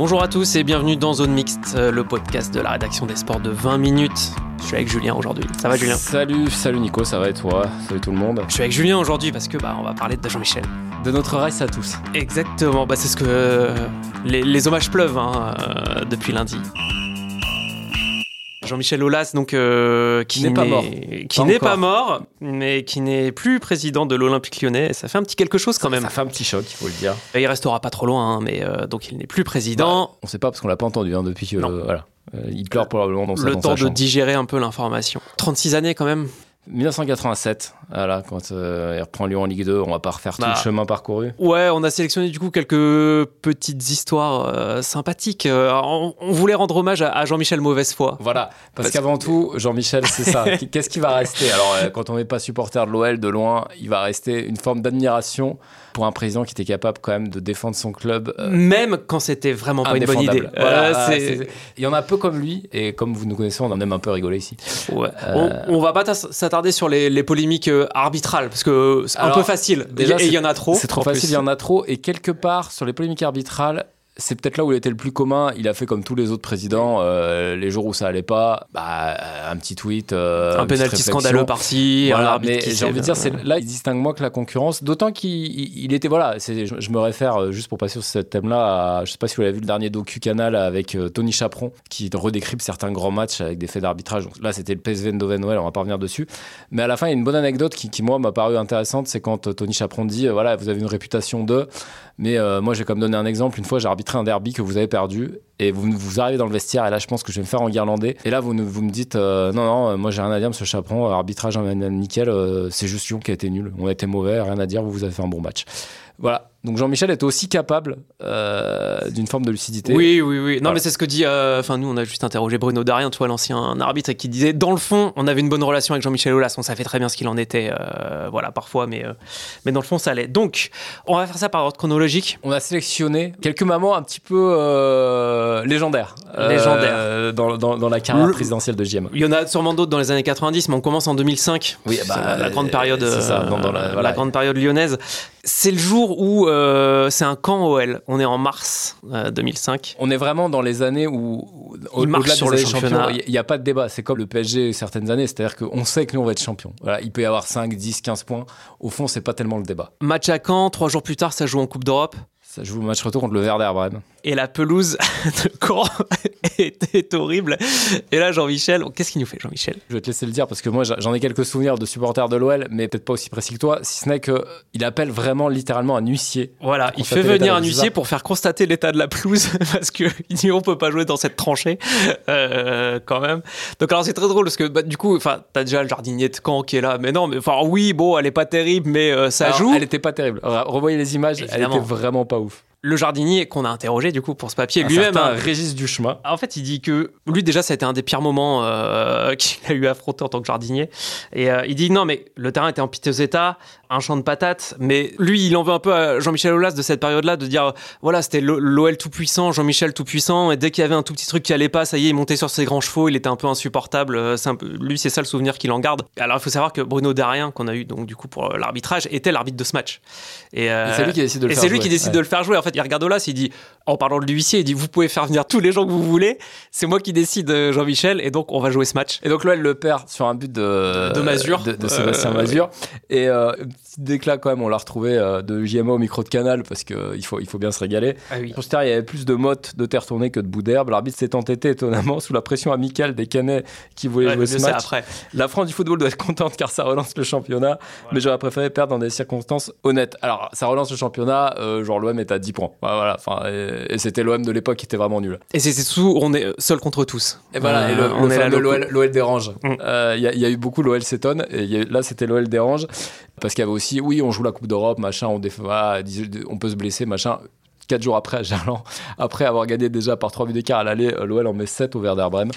Bonjour à tous et bienvenue dans Zone Mixte, euh, le podcast de la rédaction des sports de 20 minutes. Je suis avec Julien aujourd'hui. Ça va Julien? Salut, salut Nico, ça va et toi? Salut tout le monde. Je suis avec Julien aujourd'hui parce que bah on va parler de Jean-Michel. De notre race à tous. Exactement, bah c'est ce que euh, les, les hommages pleuvent hein, euh, depuis lundi. Jean-Michel Aulas, donc euh, qui N'est pas mort. qui Pas n'est encore. pas mort, mais qui n'est plus président de l'Olympique Lyonnais. Ça fait un petit quelque chose quand même. Ça fait un petit choc, il faut le dire. Il restera pas trop loin, hein, mais euh, donc il n'est plus président. On sait pas parce qu'on l'a pas entendu hein, depuis que. Non. euh, voilà. Euh, il pleure probablement dans sa le dans temps sa de digérer un peu l'information. 36 années quand même. 1987, voilà, quand euh, il reprend Lyon en Ligue 2, on va pas refaire tout Bah. le chemin parcouru. Ouais, on a sélectionné du coup quelques petites histoires euh, sympathiques. Euh, on, on voulait rendre hommage à, à Jean-Michel Mauvaise Foi. Voilà, parce Parce qu'avant tout, Jean-Michel, c'est ça. Qu'est-ce qui va rester? Alors, quand on n'est pas supporter de l'OL de loin, il va rester une forme d'admiration pour un président qui était capable quand même de défendre son club Même quand c'était vraiment pas une bonne idée. Voilà, Il y en a peu comme lui, et comme vous nous connaissez, on en aime un peu rigoler ici. ouais. On, on va pas s'attarder sur les, les polémiques arbitrales parce que c'est un Alors, peu facile. déjà, et il y en a trop. C'est trop en facile, il y en a trop. Et quelque part, sur les polémiques arbitrales, c'est peut-être là où il était le plus commun. Il a fait comme tous les autres présidents, euh, les jours où ça allait pas, bah, un petit tweet, euh, Un penalty scandaleux par-ci. Voilà, mais j'ai envie de dire, c'est là, il distingue moins que la concurrence. D'autant qu'il il- il était, voilà, je, me réfère euh, juste pour passer sur ce thème-là. À, je sais pas si vous l'avez vu le dernier docu Canal avec euh, Tony Chaperon qui redécrypte certains grands matchs avec des faits d'arbitrage. Là, c'était le PSV Eindhoven Noël, on va pas revenir dessus. Mais à la fin, il y a une bonne anecdote qui, qui moi, m'a paru intéressante. C'est quand euh, Tony Chaperon dit, euh, voilà, vous avez une réputation de, mais euh, moi, j'ai comme donné un exemple. Une fois, j'ai arbitré un derby que vous avez perdu et vous, vous arrivez dans le vestiaire et là, je pense que je vais me faire enguirlander. Et là, vous, vous me dites, euh, non, non, euh, moi, j'ai rien à dire, monsieur Chaperon, euh, arbitrage euh, nickel, euh, c'est juste Lyon qui a été nul. On a été mauvais, rien à dire, vous, vous avez fait un bon match. Voilà. Donc Jean-Michel était aussi capable euh, d'une forme de lucidité. Oui, oui, oui. Non, Voilà. mais c'est ce que dit. euh, Enfin, nous, on a juste interrogé Bruno Darien, tu vois, l'ancien arbitre, et qui disait dans le fond, on avait une bonne relation avec Jean-Michel Aulas. On savait très bien ce qu'il en était, euh, voilà, parfois, mais, mais dans le fond, ça allait. Donc, on va faire ça par ordre chronologique. On a sélectionné quelques mamans un petit peu légendaires. Légendaires. dans, dans- dans la carrière Le- présidentielle de JM. Il y en a sûrement d'autres dans les années 90, mais on commence en 2005. Oui, bah, la, grande période, ça, dans- dans la- grande période lyonnaise. C'est le jour où euh, c'est un camp OL. On est en mars euh, 2005. On est vraiment dans les années où, marche au-delà sur des le championnat. il n'y a pas de débat. C'est comme le PSG certaines années, c'est-à-dire qu'on sait que Lyon va être champion. Voilà, il peut y avoir 5, 10, 15 points. Au fond, c'est pas tellement le débat. Match à Caen, trois jours plus tard, ça joue en Coupe d'Europe. Ça joue le match retour contre le Werder Bremen. Et la pelouse de Caen était horrible. Et là, Jean-Michel, qu'est-ce qu'il nous fait, Jean-Michel? Je vais te laisser le dire parce que moi j'en ai quelques souvenirs de supporters de l'OL, mais peut-être pas aussi précis que toi, si ce n'est qu'il appelle vraiment littéralement un huissier. Voilà, il fait venir un huissier pour faire constater l'état de la pelouse parce que il dit on peut pas jouer dans cette tranchée euh, quand même. Donc alors c'est très drôle parce que bah, du coup, enfin t'as déjà le jardinier de Caen qui est là, mais non, mais enfin oui, bon, elle est pas terrible, mais euh, ça Alors, joue. Elle était pas terrible. Re- Revoyez les images, Évidemment. elle était vraiment pas ouf. Le jardinier qu'on a interrogé du coup pour ce papier Un lui-même. certain hein, Régis Duchemin. En fait, il dit que lui, déjà, ça a été un des pires moments euh, qu'il a eu à affronter en tant que jardinier. Et euh, il dit non, mais le terrain était en piteux état, un champ de patates. Mais lui, il en veut un peu à Jean-Michel Aulas de cette période-là, de dire voilà, c'était l'O- l'OL tout puissant, Jean-Michel tout puissant. Et dès qu'il y avait un tout petit truc qui allait pas, ça y est, il montait sur ses grands chevaux, il était un peu insupportable. Euh, un peu- lui, c'est ça le souvenir qu'il en garde. Alors, il faut savoir que Bruno Darien, qu'on a eu donc du coup pour l'arbitrage, était l'arbitre de ce match. Et, euh, Et c'est lui qui décide de le faire jouer. qui décide Ouais. de le faire jouer. En fait, il regarde Aulas, il dit, en parlant de l'huissier, il dit, vous pouvez faire venir tous les gens que vous voulez. C'est moi qui décide, euh, Jean-Michel, et donc on va jouer ce match. Et donc là, elle le perd sur un but de, De Mazur. de, de Sébastien Euh, Mazur. Et euh, petite déclat quand même, on l'a retrouvé euh, de JMA au micro de Canal parce qu'il faut, il faut bien se régaler. Ah oui. Il y avait plus de mottes de terre tournée que de bouts d'herbe. L'arbitre s'est entêté étonnamment sous la pression amicale des Canets qui voulaient Ouais, jouer ce match. après. La France du football doit être contente car ça relance le championnat, mais j'aurais préféré perdre dans des circonstances honnêtes. Alors, ça relance le championnat, euh, genre l'OM est à 10 courant. Voilà, enfin, et, et c'était l'OM de l'époque qui était vraiment nul. Et c'est tout, on est seul contre tous. Et voilà, Euh, et le, on le est là, fameux le- l'OL l'OL dérange. Mm. Euh, Il y, a- il y a eu beaucoup l'OL s'étonne, et y a là c'était l'OL dérange, parce qu'il y avait aussi, oui, on joue la Coupe d'Europe, machin, on, déf- voilà, dis- on peut se blesser, machin. Quatre jours après, à Gerland, après avoir gagné déjà par 3 buts d'écart à l'aller, euh, l'OL en met 7 au Werder Bremen.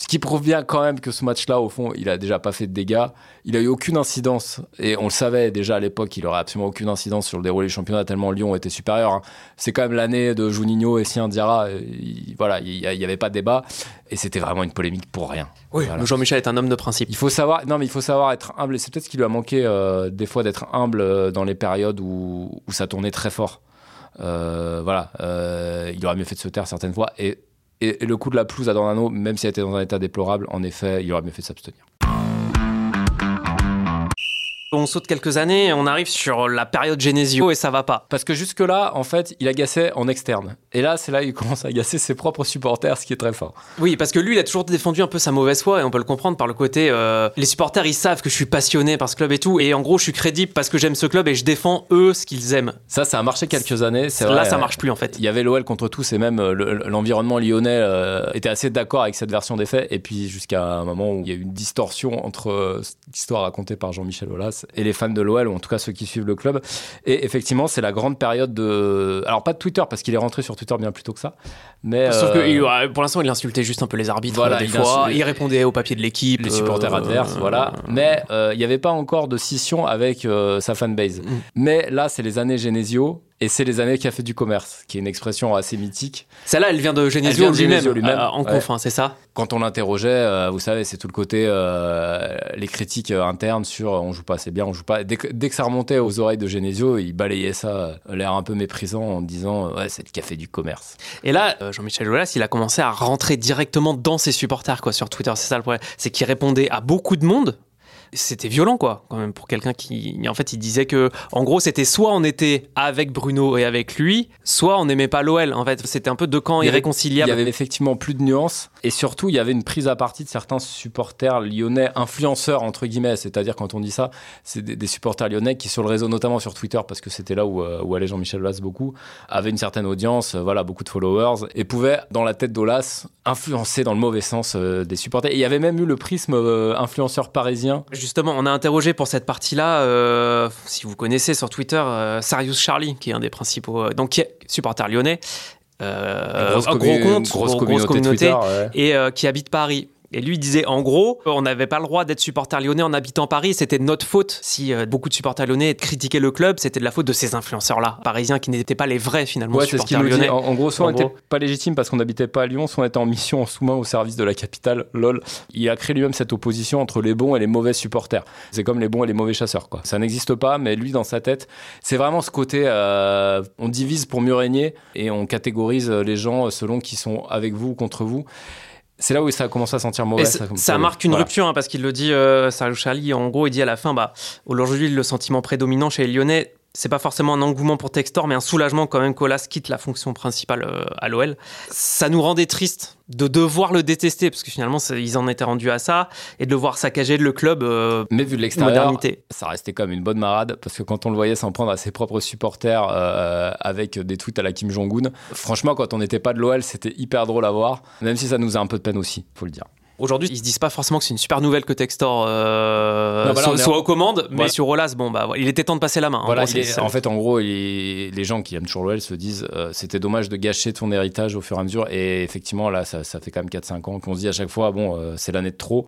Ce qui prouve bien quand même que ce match-là, au fond, il a déjà pas fait de dégâts. Il a eu aucune incidence, et on le savait déjà à l'époque, il aurait absolument aucune incidence sur le déroulé du championnat, tellement Lyon était supérieur. hein. C'est quand même l'année de Juninho et Sien Diarra. euh, il- voilà, il n'y avait pas de débat, et c'était vraiment une polémique pour rien. Oui, Voilà. Jean-Michel est un homme de principe. Il faut savoir, non, mais il faut savoir être humble. Et c'est peut-être ce qui lui a manqué euh, des fois d'être humble euh, dans les périodes où, où ça tournait très fort. Euh, voilà, euh, il aurait mieux fait de se taire certaines fois. Et, le coup de la pelouse à Dornano, même s'il était dans un état déplorable, en effet, il aurait mieux fait de s'abstenir. On saute quelques années et on arrive sur la période Genesio et ça va pas. Parce que jusque-là, en fait, il agaçait en externe. Et là, c'est là qu'il commence à agacer ses propres supporters, ce qui est très fort. Oui, parce que lui, il a toujours défendu un peu sa mauvaise foi et on peut le comprendre par le côté. euh, les supporters, ils savent que je suis passionné par ce club et tout, et en gros, je suis crédible parce que j'aime ce club et je défends eux ce qu'ils aiment. Ça, ça a marché quelques années. Là, ça marche plus en fait. Il y avait l'OL contre tous et même euh, le- l'environnement lyonnais euh, était assez d'accord avec cette version des faits. Et puis jusqu'à un moment où il y a eu une distorsion entre euh, cette histoire racontée par Jean-Michel Aulas et les fans de l'OL, ou en tout cas ceux qui suivent le club. Et effectivement, c'est la grande période de... Alors pas de Twitter, parce qu'il est rentré sur Twitter bien plus tôt que ça. Mais, Sauf euh, que il- ouais, pour l'instant, il insultait juste un peu les arbitres Voilà, euh, des il fois. Il répondait au papier de l'équipe. les supporters euh, adverses, voilà. Mais euh, il n'y avait pas encore de scission avec euh, sa fanbase. Mm. Mais là, c'est les années Genesio. Et c'est les années qui a fait du commerce, qui est une expression assez mythique. Celle-là, elle vient de Genesio lui-même, Genesio lui-même, euh, en ouais. conf, hein, c'est ça? Quand on l'interrogeait, euh, vous savez, c'est tout le côté euh, les critiques euh, internes sur on joue pas assez bien, on joue pas. Dès que, dès que ça remontait aux oreilles de Genesio, il balayait ça, l'air un peu méprisant, en disant ouais c'est le café du commerce. Et là, Jean-Michel Aulas, il a commencé à rentrer directement dans ses supporters quoi, sur Twitter. C'est ça le problème. C'est qu'il répondait à beaucoup de monde. C'était violent, quoi, quand même, pour quelqu'un qui. En fait, il disait que, en gros, c'était soit on était avec Bruno et avec lui, soit on n'aimait pas l'OL. En fait, c'était un peu deux camps Il irréconciliables. Il y avait effectivement plus de nuances et surtout il y avait une prise à partie de certains supporters lyonnais influenceurs entre guillemets, c'est-à-dire quand on dit ça, c'est des, supporters lyonnais qui sur le réseau, notamment sur Twitter, parce que c'était là où, euh, allait Jean-Michel Aulas beaucoup, avaient une certaine audience, euh, voilà beaucoup de followers et pouvaient dans la tête d'Aulas influencer dans le mauvais sens euh, des supporters. Et il y avait même eu le prisme influenceur parisien. Justement, on a interrogé pour cette partie-là, si vous connaissez sur Twitter, Sarius Charlie, qui est un des principaux, donc qui lyonnais, euh, Grosse un gros compte, grosse gros- communauté Twitter, ouais. et euh, qui habite Paris. Et lui il disait en gros, on n'avait pas le droit d'être supporter lyonnais en habitant Paris, c'était de notre faute. Si euh, beaucoup de supporters lyonnais critiquaient le club, c'était de la faute de ces influenceurs-là, parisiens qui n'étaient pas les vrais finalement Ouais, c'est ce qu'il supporters nous dit. lyonnais. En, en gros, soit En on n'était pas légitime parce qu'on n'habitait pas à Lyon, soit on était en mission en sous-main au service de la capitale. Lol. Il a créé lui-même cette opposition entre les bons et les mauvais supporters. C'est comme les bons et les mauvais chasseurs, quoi. Ça n'existe pas, mais lui, dans sa tête, c'est vraiment ce côté, euh, on divise pour mieux régner et on catégorise les gens selon qui sont avec vous ou contre vous. C'est là où ça a commencé à sentir mauvais. Ça, ça marque une Voilà. rupture hein, parce qu'il le dit, euh, Sergio Charlie, en gros, il dit à la fin, bah, aujourd'hui, le sentiment prédominant chez les Lyonnais, c'est pas forcément un engouement pour Textor, mais un soulagement quand même qu'Olas quitte la fonction principale euh, à l'OL. Ça nous rendait triste de devoir le détester, parce que finalement, ils en étaient rendus à ça, et de le voir saccager le club euh, Mais vu de l'extérieur, ça restait comme une bonne marade parce que quand on le voyait s'en prendre à ses propres supporters euh, avec des tweets à la Kim Jong-un, franchement, quand on n'était pas de l'OL, c'était hyper drôle à voir, même si ça nous a un peu de peine aussi, faut le dire. Aujourd'hui, ils se disent pas forcément que c'est une super nouvelle que Textor euh, Non, soit, en- aux commandes, mais Voilà. sur Olas, bon, bah, il était temps de passer la main. En gros, est- ça. en fait, en gros, il- les gens qui aiment toujours l'OL se disent euh, c'était dommage de gâcher ton héritage au fur et à mesure. Et effectivement, là, ça, ça fait quand même 4-5 ans qu'on se dit à chaque fois bon, euh, c'est l'année de trop.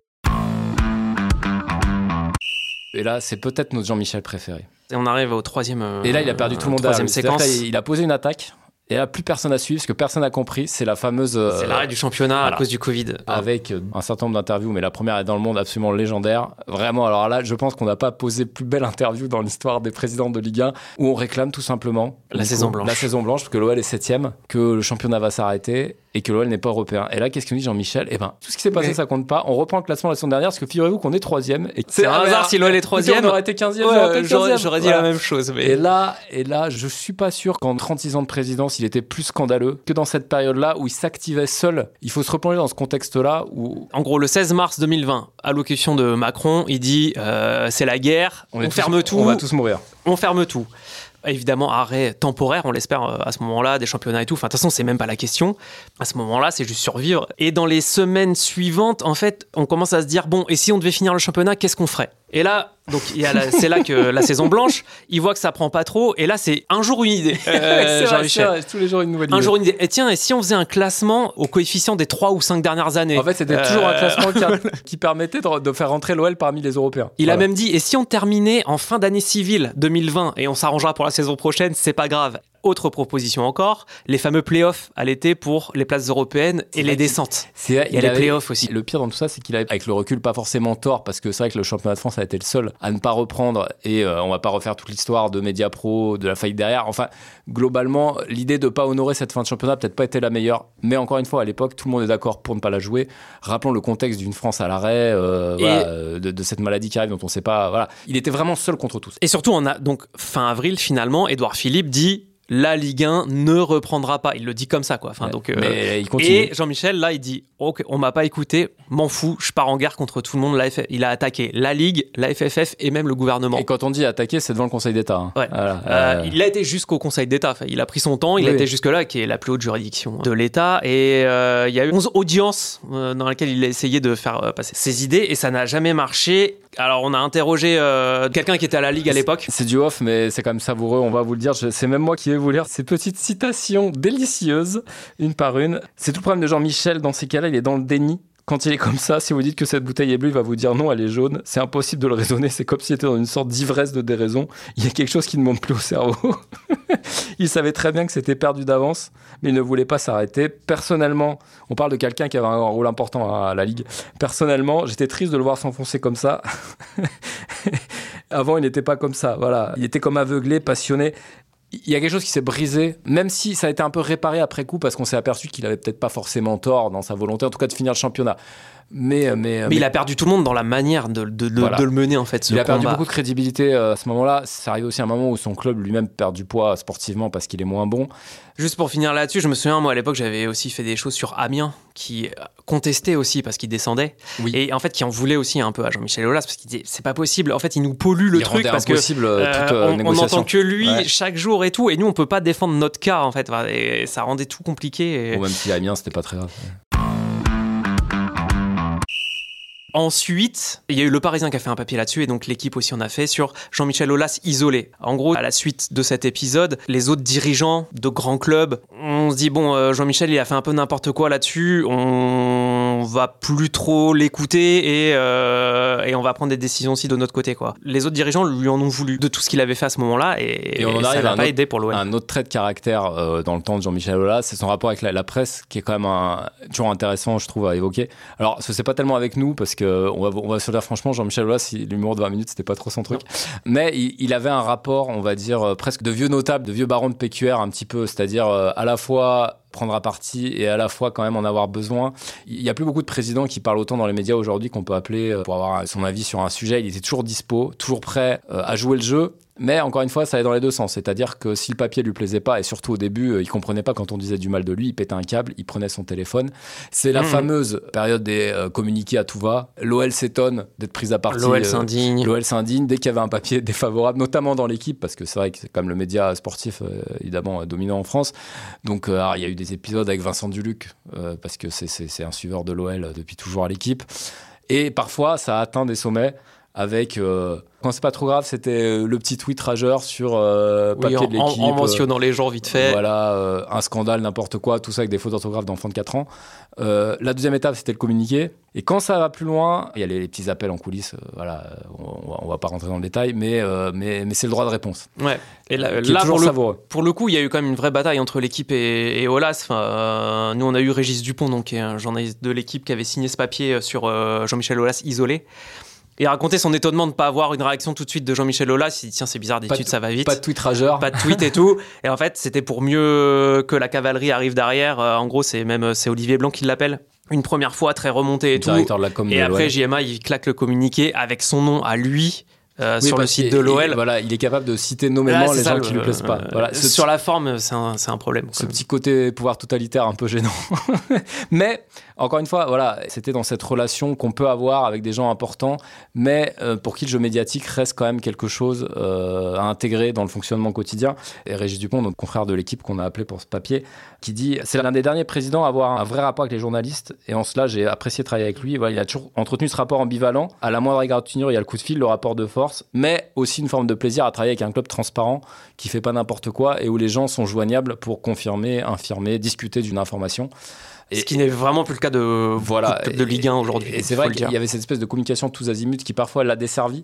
Et là, c'est peut-être notre Jean-Michel préféré. Et on arrive au troisième. Et là, il a perdu tout le monde Troisième séquence. Là, il a posé une attaque. Et là, plus personne à suivre, ce que personne n'a compris, c'est la fameuse. euh, C'est l'arrêt du championnat voilà. à cause du Covid. avec euh, un certain nombre d'interviews, mais la première est dans le monde absolument légendaire. Vraiment, alors là, je pense qu'on n'a pas posé plus belle interview dans l'histoire des présidents de Ligue 1, où on réclame tout simplement La saison coup, blanche. La saison blanche, parce que l'OL est septième, que le championnat va s'arrêter et que l'OL n'est pas européen. Et là, qu'est-ce que nous dit Jean-Michel? Eh ben, tout ce qui s'est passé, Mais- ça compte pas. On reprend le classement la saison dernière, parce que figurez-vous qu'on est troisième. et C'est un hasard si l'OL est troisième. On aurait été 15e, Ouais, j'aurais été j'aurais 15e. j'aurais dit Voilà. la même chose. Mais... Et là, et là, je suis pas sûr qu'en 36 ans de présidence, il était plus scandaleux que dans cette période-là où il s'activait seul. Il faut se replonger dans ce contexte-là où En gros, le 16 mars 2020, allocution de Macron, il dit euh, c'est la guerre, on, tous- ferme tout, On va tous mourir. on ferme tout. Évidemment, arrêt temporaire, on l'espère euh, à ce moment-là, des championnats et tout. Enfin, de toute façon, c'est même pas la question. À ce moment-là, c'est juste survivre. Et dans les semaines suivantes, en fait, on commence à se dire bon, et si on devait finir le championnat, qu'est-ce qu'on ferait? Et là, donc c'est là que la saison blanche, il voit que ça prend pas trop, et là, c'est un jour une idée. euh, vrai, tous les jours une nouvelle Un idée. jour une idée. Et tiens, et si on faisait un classement au coefficient des 3 ou 5 dernières années En fait, c'était toujours un Euh, classement qui, a- qui permettait de, de faire rentrer l'OL parmi les Européens. Il a même dit, et si on terminait en fin d'année civile 2020 et on s'arrangera pour la saison prochaine, c'est pas grave. Autre proposition encore, les fameux playoffs à l'été pour les places européennes et les descentes. C'est- Il y a les avait- playoffs aussi. Le pire dans tout ça, c'est qu'il avait, avec le recul, pas forcément tort, parce que c'est vrai que le championnat de France a été le seul à ne pas reprendre, et euh, on va pas refaire toute l'histoire de Media Pro, de la faillite derrière. Enfin, globalement, l'idée de pas honorer cette fin de championnat peut-être pas été la meilleure, mais encore une fois, à l'époque, tout le monde est d'accord pour ne pas la jouer. Rappelons le contexte d'une France à l'arrêt, euh, voilà, euh, de, de cette maladie qui arrive dont on sait pas. Voilà, il était vraiment seul contre tous. Et surtout, on a donc fin avril finalement, Édouard Philippe dit la Ligue 1 ne reprendra pas. Il le dit comme ça, quoi. Enfin, donc, euh, mais il continue. Et Jean-Michel, là, il dit Ok, on m'a pas écouté, m'en fous, je pars en guerre contre tout le monde. La F- Il a attaqué la Ligue, la FFF et même le gouvernement. Et quand on dit attaquer, c'est devant le Conseil d'État. hein. Ouais. Voilà, Euh, il a été jusqu'au Conseil d'État. Enfin, il a pris son temps. Il a été jusque-là, qui est la plus haute juridiction de l'État. Et euh, il y a eu 11 audiences dans lesquelles il a essayé de faire passer ses idées et ça n'a jamais marché. Alors, on a interrogé euh, quelqu'un qui était à la Ligue à l'époque. C'est du off, mais c'est quand même savoureux, on va vous le dire. C'est même moi qui vais vous lire ces petites citations délicieuses, une par une. C'est tout le problème de Jean-Michel dans ces cas-là, il est dans le déni. Quand il est comme ça, si vous dites que cette bouteille est bleue, il va vous dire non, elle est jaune. C'est impossible de le raisonner. C'est comme s'il était dans une sorte d'ivresse de déraison. Il y a quelque chose qui ne monte plus au cerveau. il savait très bien que c'était perdu d'avance, mais il ne voulait pas s'arrêter. Personnellement, on parle de quelqu'un qui avait un rôle important à la Ligue. Personnellement, j'étais triste de le voir s'enfoncer comme ça. Avant, il n'était pas comme ça. Voilà, il était comme aveuglé, passionné. Il y a quelque chose qui s'est brisé, même si ça a été un peu réparé après coup, parce qu'on s'est aperçu qu'il avait peut-être pas forcément tort dans sa volonté, en tout cas de finir le championnat. Mais, mais, Mais il a perdu tout le monde dans la manière de, de- de- Voilà. de le mener, en fait. Ce il a perdu beaucoup de crédibilité euh, à ce moment-là. C'est arrivé aussi un moment où son club lui-même perd du poids sportivement parce qu'il est moins bon. Juste pour finir là-dessus, je me souviens, moi à l'époque, j'avais aussi fait des choses sur Amiens qui euh, contestait aussi parce qu'il descendait. Oui. Et en fait, qui en voulait aussi un peu à Jean-Michel Aulas parce qu'il disait c'est pas possible. En fait, il nous pollue le il truc parce que. euh, euh, toute euh, on- n'entend que lui Ouais. chaque jour et tout, et nous on peut pas défendre notre cas en fait, et ça rendait tout compliqué. et- Bon, même si Amiens, c'était pas très grave. Ensuite, il y a eu Le Parisien qui a fait un papier là-dessus et donc l'équipe aussi en a fait sur Jean-Michel Aulas isolé. En gros, à la suite de cet épisode, les autres dirigeants de grands clubs, on se dit bon, euh, Jean-Michel il a fait un peu n'importe quoi là-dessus, on va plus trop l'écouter et, euh, et on va prendre des décisions aussi de notre côté quoi. Les autres dirigeants lui en ont voulu de tout ce qu'il avait fait à ce moment-là et, Et on en ça n'a pas autre- aidé pour l'OM. Un autre trait de caractère euh, dans le temps de Jean-Michel Aulas, c'est son rapport avec la, la presse, qui est quand même un, toujours intéressant, je trouve, à évoquer. Alors, ce c'est pas tellement avec nous, parce que on va, on va se le dire franchement, Jean-Michel Aulas, l'humour de 20 minutes, c'était pas trop son truc. Mais il, il avait un rapport, on va dire, euh, presque de vieux notable, de vieux baron de PQR, un petit peu, c'est-à-dire euh, à la fois prendre à partie et à la fois quand même en avoir besoin. Il y a plus beaucoup de présidents qui parlent autant dans les médias aujourd'hui qu'on peut appeler euh, pour avoir son avis sur un sujet. Il était toujours dispo, toujours prêt euh, à jouer le jeu. Mais encore une fois, ça allait dans les deux sens. C'est-à-dire que si le papier lui plaisait pas, et surtout au début, euh, il comprenait pas quand on disait du mal de lui, il pétait un câble, il prenait son téléphone. C'est la Mhm. fameuse période des euh, communiqués à tout va. L'OL s'étonne d'être prise à partie. L'OL euh, s'indigne. L'OL s'indigne dès qu'il y avait un papier défavorable, notamment dans l'équipe, parce que c'est vrai que c'est comme le média sportif, euh, évidemment, dominant en France. Donc, il y a eu des épisodes avec Vincent Duluc, parce que c'est- un suiveur de l'OL depuis toujours à l'équipe. Et parfois, ça a atteint des sommets avec. euh, quand c'est pas trop grave, c'était euh, le petit tweet rageur sur euh, Oui, papier en, de l'équipe. en mentionnant les gens vite fait. voilà, euh, un scandale, n'importe quoi, tout ça avec des fautes d'orthographe d'enfants de 4 ans. Euh, la deuxième étape, c'était le communiqué. Et quand ça va plus loin, il y a les, les petits appels en coulisses. voilà, on, va- on va pas rentrer dans le détail, mais, mais, mais c'est le droit de réponse. Ouais. Et là, là, toujours pour le savoureux. Pour le coup, il y a eu quand même une vraie bataille entre l'équipe et, et Olas. Enfin, nous, on a eu Régis Dupont, donc, qui est un journaliste de l'équipe, qui avait signé ce papier sur Jean-Michel Olas isolé. Et raconté son étonnement de ne pas avoir une réaction tout de suite de Jean-Michel Olas. Il dit Tiens, c'est bizarre, Pas d'habitude, de- ça va vite. Pas de tweet rageur. Pas de tweet et tout. Et en fait, c'était pour mieux que la cavalerie arrive derrière. Euh, en gros, c'est même c'est Olivier Blanc qui l'appelle. Une première fois, très remonté et tout. directeur de la com Et après. JMA, il claque le communiqué avec son nom à lui euh, Oui, sur le site de l'OL. il- Voilà, il est capable de citer nommément les ça, gens le- qui lui plaisent pas. euh, Voilà, ce sur la forme, c'est un, problème. ce petit côté pouvoir totalitaire un peu gênant. Mais Encore une fois, voilà, c'était dans cette relation qu'on peut avoir avec des gens importants, mais euh, pour qui le jeu médiatique reste quand même quelque chose euh, à intégrer dans le fonctionnement quotidien. Et Régis Dupont, notre confrère de l'équipe qu'on a appelé pour ce papier, qui dit c'est l'un des derniers présidents à avoir un vrai rapport avec les journalistes. Et en cela, j'ai apprécié travailler avec lui. Il a toujours entretenu ce rapport ambivalent. À la moindre égratignure, il y a le coup de fil, le rapport de force, mais aussi une forme de plaisir à travailler avec un club transparent qui fait pas n'importe quoi et où les gens sont joignables pour confirmer, infirmer, discuter d'une information. Ce qui n'est vraiment plus le cas de, Voilà. de, de Ligue 1 aujourd'hui. Et c'est vrai qu'il y avait cette espèce de communication tous azimuts qui parfois l'a desservi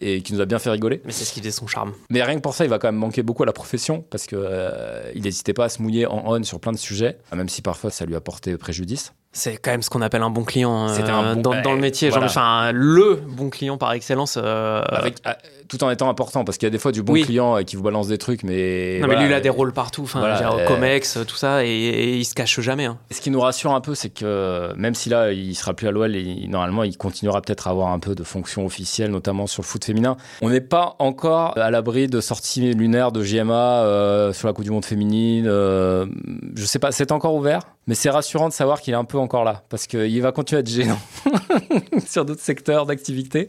et qui nous a bien fait rigoler. Mais c'est ce qui faisait son charme. Mais rien que pour ça, il va quand même manquer beaucoup à la profession parce que euh, il n'hésitait pas à se mouiller en on sur plein de sujets, même si parfois ça lui a porté préjudice. C'est quand même ce qu'on appelle un bon client euh, C'était un bon- dans, dans le métier. Voilà. enfin, le bon client par excellence. euh, Avec, euh, tout en étant important parce qu'il y a des fois du bon Oui. client euh, qui vous balance des trucs, mais non, voilà. mais lui, il a des rôles partout. Enfin, Voilà, Comex, tout ça, et, et il se cache jamais. hein. Ce qui nous rassure un peu, c'est que même si là, il sera plus à l'OL, et normalement, il continuera peut-être à avoir un peu de fonction officielle, notamment sur le foot féminin. On n'est pas encore à l'abri de sorties lunaires de JMA euh, sur la Coupe du Monde féminine. je sais pas, c'est encore ouvert, mais c'est rassurant de savoir qu'il est un peu encore là, parce qu'il va continuer à être gênant sur d'autres secteurs d'activité.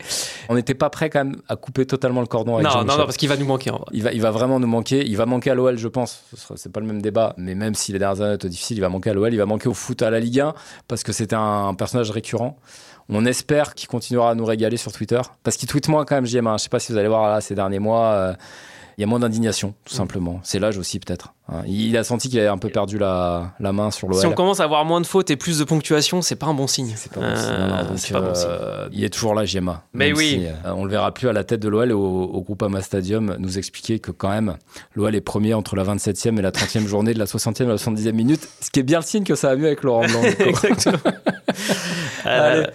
On n'était pas prêt quand même à couper totalement le cordon avec Non, non, non, parce qu'il va nous manquer. en vrai. Il va, il va vraiment nous manquer. Il va manquer à l'OL, je pense. C'est pas le même débat. Mais même si les dernières années étaient difficiles, il va manquer à l'OL. Il va manquer au foot à la Ligue 1 parce que c'était un personnage récurrent. On espère qu'il continuera à nous régaler sur Twitter parce qu'il tweet moins quand même, JM. Je sais pas si vous allez voir là ces derniers mois. euh, il y a moins d'indignation, tout simplement. C'est l'âge aussi, peut-être. hein. Il a senti qu'il avait un peu perdu la, la main sur l'OL. Si on commence à avoir moins de fautes et plus de ponctuation, c'est pas un bon signe. C'est pas bon signe. Non, non, donc, c'est pas bon signe. il est toujours là, Gemma. Mais oui. si, euh, on le verra plus à la tête de l'OL et au, au Groupama Stadium nous expliquer que quand même, l'OL est premier entre la 27e et la 30e journée de la 60e et la 70e minute. Ce qui est bien le signe que ça va mieux avec Laurent Blanc. Exactement. Allez.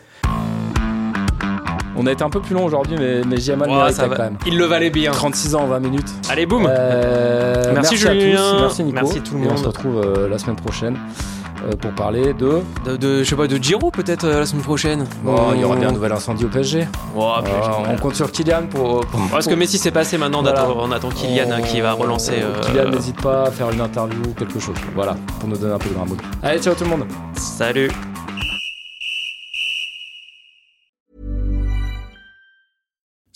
On a été un peu plus long aujourd'hui, mais, mais ça va. quand même. Il le valait bien. 36 ans en 20 minutes. Allez, boum Euh, Merci, à Julien. tous, merci Nico. Merci tout le Et on monde. se retrouve euh, la semaine prochaine euh, pour parler de. de, de- je sais pas, de Giro peut-être euh, la semaine prochaine. Bon, il y aura bien un nouvel incendie au PSG. Oh, on compte sur Kylian pour. pour- Parce que Messi s'est passé maintenant, on Voilà. attend- on attend Kylian euh, qui va relancer. euh, Kylian n'hésite pas à faire une interview ou quelque chose. Voilà, pour nous donner un peu de grain Allez, ciao tout le monde. Salut